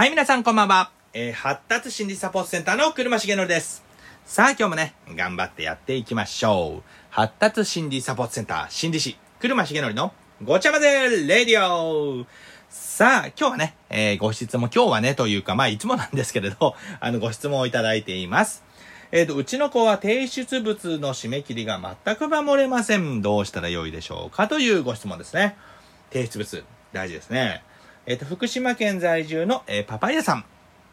はい、皆さんこんばんは。えー、発達心理サポートセンターの車重則です。さあ、今日もね、頑張ってやっていきましょう。発達心理サポートセンター心理師、車重則のごちゃ混ぜレディオさあ、今日はね、えー、ご質問、今日はね、というか、まあ、いつもなんですけれど、あの、ご質問をいただいています。えっ、と、うちの子は提出物の締め切りが全く守れません。どうしたらよいでしょうかというご質問ですね。提出物、大事ですね。えっ、と、福島県在住の、えパパイヤさん。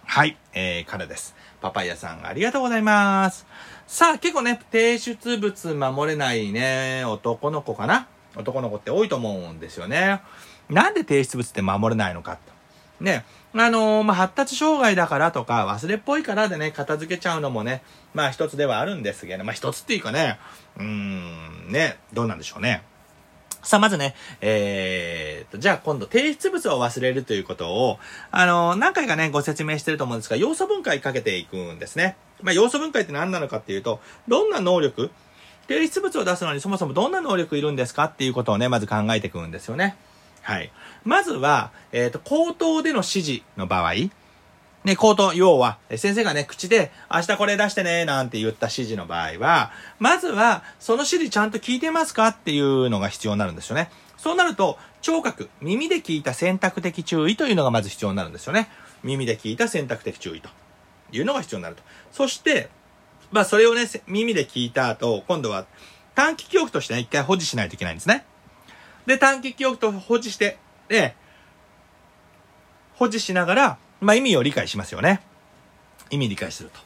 はい、えー、からです。パパイヤさん、ありがとうございます。さあ、結構ね、提出物守れないね、男の子かな？男の子って多いと思うんですよね。なんで提出物って守れないのかと。ね、あのーまあ、発達障害だからとか、忘れっぽいからでね、片付けちゃうのもね、まあ一つではあるんですけど、まあ一つっていうかね、うーん、ね、どうなんでしょうね。さあ、まずね、えーと、じゃあ今度、提出物を忘れるということを、あのー何回かね、ご説明してると思うんですが、要素分解かけていくんですね。まあ、要素分解って何なのかっていうと、どんな能力、提出物を出すのにそもそもどんな能力いるんですかっていうことをね、まず考えていくんですよね。はい。まずは、えっ、と、口頭での指示の場合、ね、口頭、要は、先生がね、口で、明日これ出してね、なんて言った指示の場合は、まずは、その指示ちゃんと聞いてますかっていうのが必要になるんですよね。そうなると、聴覚、耳で聞いた選択的注意というのがまず必要になるんですよね。耳で聞いた選択的注意というのが必要になると。そして、まあ、それをね、耳で聞いた後、今度は短期記憶としてね、一回保持しないといけないんですね。で、短期記憶と保持して、で、保持しながら、まあ、意味を理解しますよね。意味理解すると。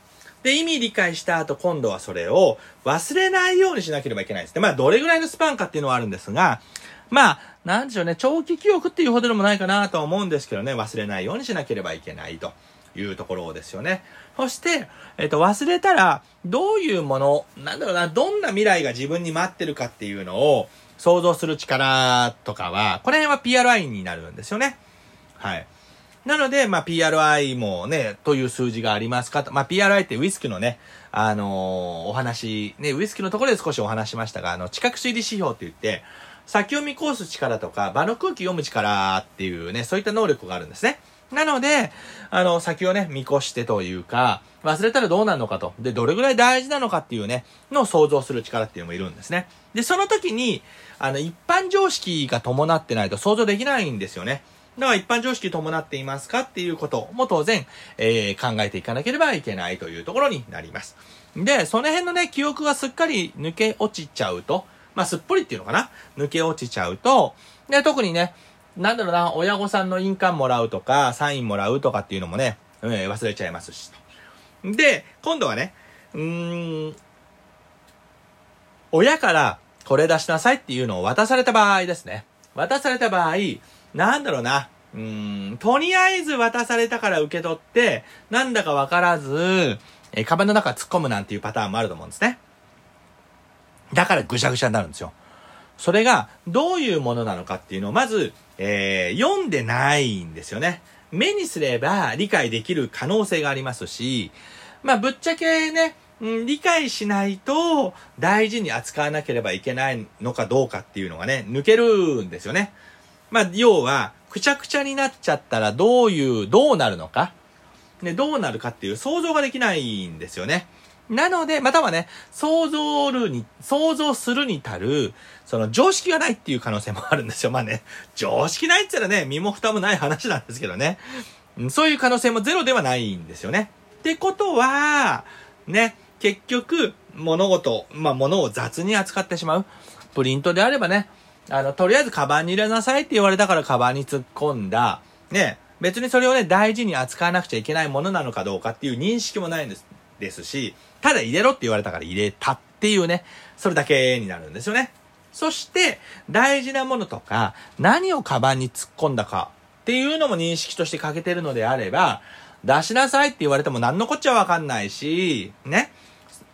で、意味理解した後、今度はそれを忘れないようにしなければいけないですね。まあ、どれぐらいのスパンかっていうのはあるんですが、まあ、なんでしょうね、長期記憶っていうほどでもないかなとは思うんですけどね、忘れないようにしなければいけないというところですよね。そして、えっ、と、忘れたら、どういうもの、なんだろうな、どんな未来が自分に待ってるかっていうのを想像する力とかは、この辺は PRI になるんですよね。はい。なので、まあ、PRI もね、という数字がありますかと。まあ、PRI ってウイスキーのね、あのーお話、ね、ウイスキーのところで少しお話しましたが、あの、知覚推理指標って言って、先を見越す力とか、場の空気読む力っていうね、そういった能力があるんですね。なので、あの、先をね、見越してというか、忘れたらどうなるのかと。で、どれぐらい大事なのかっていうね、のを想像する力っていうのもいるんですね。で、その時に、あの、一般常識が伴ってないと想像できないんですよね。だから一般常識伴っていますかっていうことも当然、えー考えていかなければいけないというところになります。で、その辺のね、記憶がすっかり抜け落ちちゃうと、まあ、すっぽりっていうのかな？抜け落ちちゃうと、で、特にね、なんだろうな、親御さんの印鑑もらうとか、サインもらうとかっていうのもね、えー忘れちゃいますし。で、今度はね、うーん、親からこれ出しなさいっていうのを渡された場合ですね。渡された場合、なんだろうな、うーん、とりあえず渡されたから受け取って、なんだかわからず、えー、カバンの中突っ込むなんていうパターンもあると思うんですね。だからぐしゃぐしゃになるんですよ。それがどういうものなのかっていうのをまず、えー読んでないんですよね。目にすれば理解できる可能性がありますし、まあぶっちゃけね、うん理解しないと大事に扱わなければいけないのかどうかっていうのがね、抜けるんですよね。まあ要は、くちゃくちゃになっちゃったらどういう、どうなるのか。ね、どうなるかっていう想像ができないんですよね。なので、またはね、想像るに、想像するに足る、その常識がないっていう可能性もあるんですよ。まあね、常識ないって言ったらね、身も蓋もない話なんですけどね。そういう可能性もゼロではないんですよね。ってことは、ね、結局、物事、まあ物を雑に扱ってしまう。プリントであればね、あの、とりあえずカバンに入れなさいって言われたからカバンに突っ込んだ。ね、別にそれをね、大事に扱わなくちゃいけないものなのかどうかっていう認識もないんです、ですし、ただ入れろって言われたから入れたっていうね、それだけになるんですよね。そして、大事なものとか、何をカバンに突っ込んだかっていうのも認識として欠けてるのであれば、出しなさいって言われても何のこっちゃわかんないし、ね。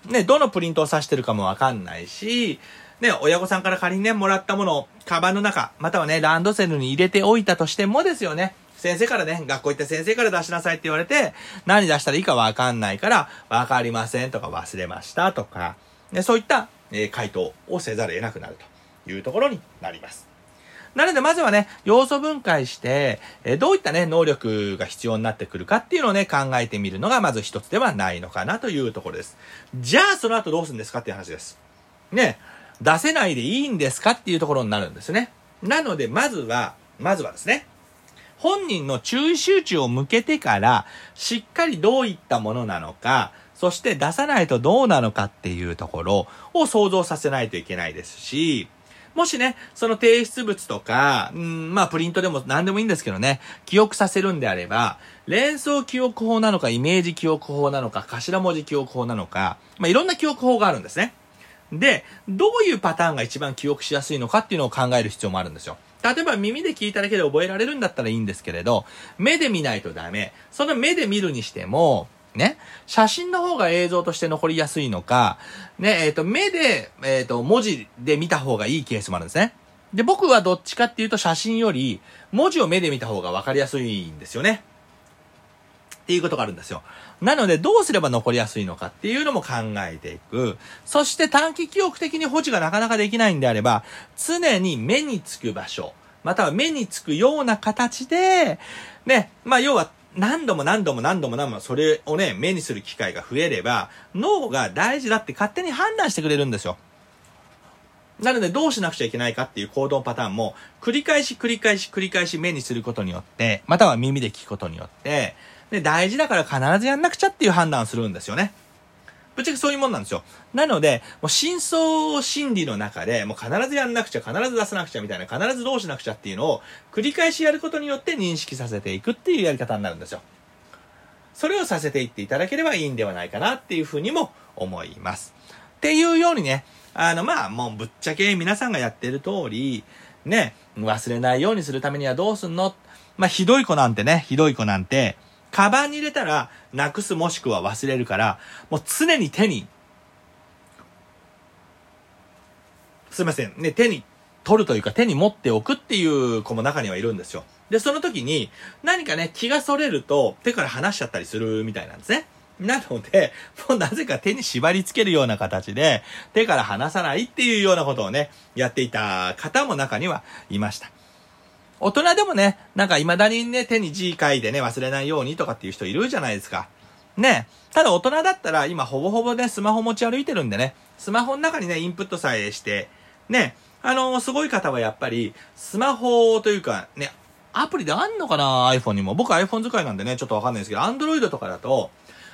ね、どのプリントを指してるかもわかんないし、ね、親御さんから仮にね、もらったものを、カバンの中、またはね、ランドセルに入れておいたとしてもですよね。先生からね、学校行った先生から出しなさいって言われて、何出したらいいかわかんないから、わかりませんとか忘れましたとか、ね、そういった、えー回答をせざるを得なくなるというところになります。なので、まずはね、要素分解して、え、どういったね、能力が必要になってくるかっていうのをね、考えてみるのが、まず一つではないのかなというところです。じゃあ、その後どうするんですかっていう話です。ね、出せないでいいんですかっていうところになるんですね。なので、まずは、まずはですね、本人の注意集中を向けてから、しっかりどういったものなのか、そして出さないとどうなのかっていうところを想像させないといけないですし、もしね、その提出物とか、うん、まあプリントでも何でもいいんですけどね、記憶させるんであれば、連想記憶法なのか、イメージ記憶法なのか、頭文字記憶法なのか、まあいろんな記憶法があるんですね。で、どういうパターンが一番記憶しやすいのかっていうのを考える必要もあるんですよ。例えば耳で聞いただけで覚えられるんだったらいいんですけれど、目で見ないとダメ。その目で見るにしても、ね、写真の方が映像として残りやすいのか、ね、えっ、ー、と、目で、えっ、ー、と、文字で見た方がいいケースもあるんですね。で、僕はどっちかっていうと写真より、文字を目で見た方が分かりやすいんですよね。っていうことがあるんですよ。なので、どうすれば残りやすいのかっていうのも考えていく。そして短期記憶的に保持がなかなかできないんであれば、常に目につく場所、または目につくような形で、ね、まあ要は何度も何度も何度も何度もそれをね、目にする機会が増えれば、脳が大事だって勝手に判断してくれるんですよ。なのでどうしなくちゃいけないかっていう行動パターンも、繰り返し繰り返し繰り返し目にすることによって、または耳で聞くことによって、で、大事だから必ずやんなくちゃっていう判断をするんですよね。ぶっちゃけそういうもんなんですよ。なので、もう真相心理の中で、もう必ずやんなくちゃ、必ず出さなくちゃみたいな、必ずどうしなくちゃっていうのを繰り返しやることによって認識させていくっていうやり方になるんですよ。それをさせていっていただければいいんではないかなっていうふうにも思います。っていうようにね、あの、まあ、もうぶっちゃけ皆さんがやってる通り、ね、忘れないようにするためにはどうすんの？まあ、ひどい子なんてね、ひどい子なんて、カバンに入れたら、なくすもしくは忘れるから、もう常に手に、すいません、ね、手に取るというか手に持っておくっていう子も中にはいるんですよ。で、その時に、何かね、気がそれると手から離しちゃったりするみたいなんですね。なので、もうなぜか手に縛り付けるような形で、手から離さないっていうようなことをね、やっていた方も中にはいました。大人でもね、なんか未だにね、手に字書いてね、忘れないようにとかっていう人いるじゃないですか。ね。ただ大人だったら今ほぼほぼね、スマホ持ち歩いてるんでね、スマホの中にね、インプットさえして、ね、あのー、すごい方はやっぱり、スマホというか、ね、アプリであんのかな ?iPhone にも。僕 iPhone 使いなんでね、ちょっとわかんないですけど、Android とかだと、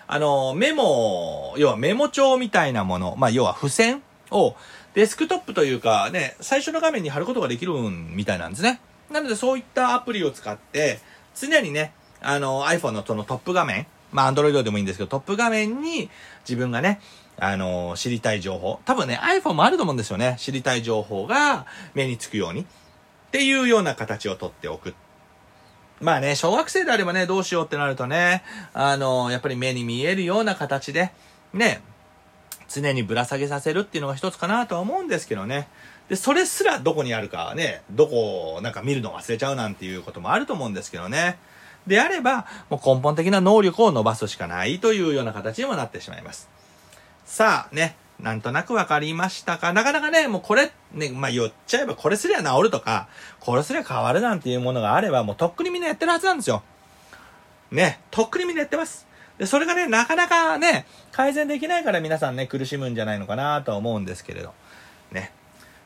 あのー、メモ、要はメモ帳みたいなもの、まあ、要は付箋を、デスクトップというかね、最初の画面に貼ることができるみたいなんですね。なのでそういったアプリを使って、常にね、あの、iPhone のそのトップ画面、まあ Android でもいいんですけど、トップ画面に自分がね、あの、知りたい情報。多分ね、iPhone もあると思うんですよね。知りたい情報が目につくように。っていうような形をとっておく。まあね、小学生であればね、どうしようってなるとね、あの、やっぱり目に見えるような形で、ね、常にぶら下げさせるっていうのが一つかなとは思うんですけどね。で、それすらどこにあるかね、どこをなんか見るの忘れちゃうなんていうこともあると思うんですけどね。であれば、もう根本的な能力を伸ばすしかないというような形にもなってしまいます。さあね、なんとなくわかりましたか？なかなかね、もうこれ、ね、まあ言っちゃえばこれすりゃ治るとか、これすりゃ変わるなんていうものがあれば、もうとっくにみんなやってるはずなんですよ。ね、とっくにみんなやってます。で、それがね、なかなかね、改善できないから皆さんね、苦しむんじゃないのかなと思うんですけれど。ね。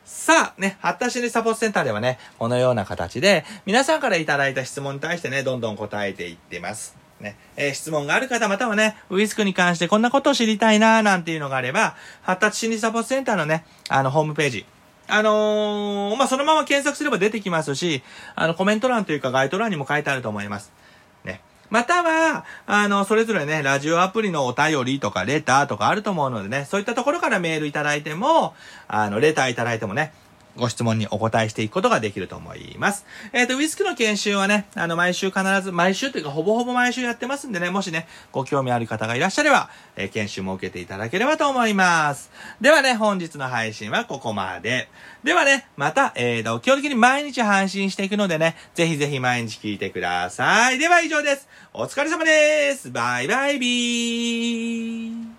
さあ、ね、発達心理サポートセンターではね、このような形で、皆さんからいただいた質問に対してね、どんどん答えていってます。ね、えー、質問がある方またはね、ウィスクに関してこんなことを知りたいななんていうのがあれば、発達心理サポートセンターのね、あの、ホームページ、あのー、まあ、そのまま検索すれば出てきますし、あの、コメント欄というかガイド欄にも書いてあると思います。または、あの、それぞれね、ラジオアプリのお便りとか、レターとかあると思うのでね、そういったところからメールいただいても、あの、レターいただいてもね、ご質問にお答えしていくことができると思います。えっ、ー、と、ウィスクの研修はね、あの、毎週必ず、毎週というか、ほぼほぼ毎週やってますんでね、もしね、ご興味ある方がいらっしゃれば、えー、研修も受けていただければと思います。ではね、本日の配信はここまで。ではね、また、えーと、基本的に毎日配信していくのでね、ぜひぜひ毎日聞いてください。では以上です。お疲れ様です。バイバイビー。